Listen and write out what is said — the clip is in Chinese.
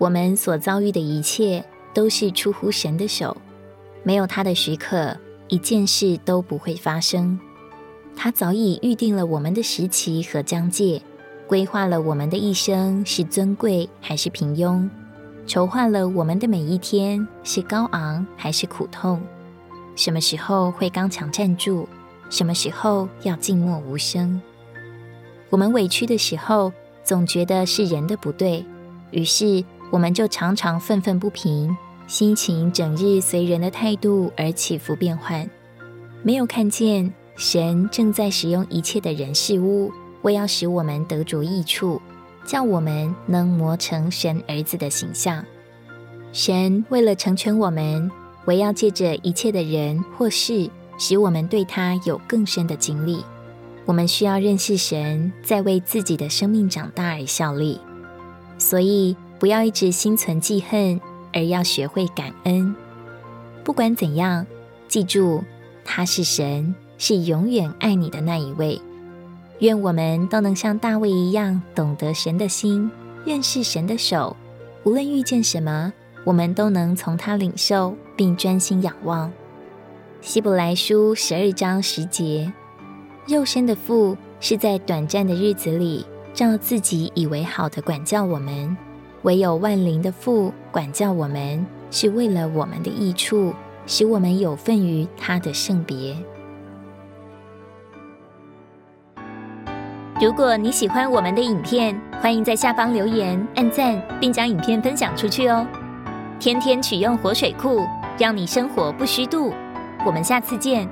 我们所遭遇的一切都是出乎神的手，没有他的许可，一件事都不会发生。他早已预定了我们的时期和疆界，规划了我们的一生是尊贵还是平庸，筹划了我们的每一天是高昂还是苦痛，什么时候会刚强站住，什么时候要静默无声。我们委屈的时候，总觉得是人的不对，于是。我们就常常愤愤不平，心情整日随人的态度而起伏变换，没有看见神正在使用一切的人事物，为要使我们得着益处，叫我们能磨成神儿子的形象。神为了成全我们，为要借着一切的人或事，使我们对他有更深的经历。我们需要认识神，在为自己的生命长大而效力。所以。不要一直心存记恨，而要学会感恩。不管怎样，记住他是神，是永远爱你的那一位。愿我们都能像大卫一样，懂得神的心，认识神的手。无论遇见什么，我们都能从他领受，并专心仰望。希伯来书十二章十节：肉身的父是在短暂的日子里，照自己以为好的管教我们。唯有万灵的父管教我们，是为了我们的益处，使我们有份于他的圣别。如果你喜欢我们的影片，欢迎在下方留言、按赞，并将影片分享出去哦。天天取用活水库，让你生活不虚度。我们下次见。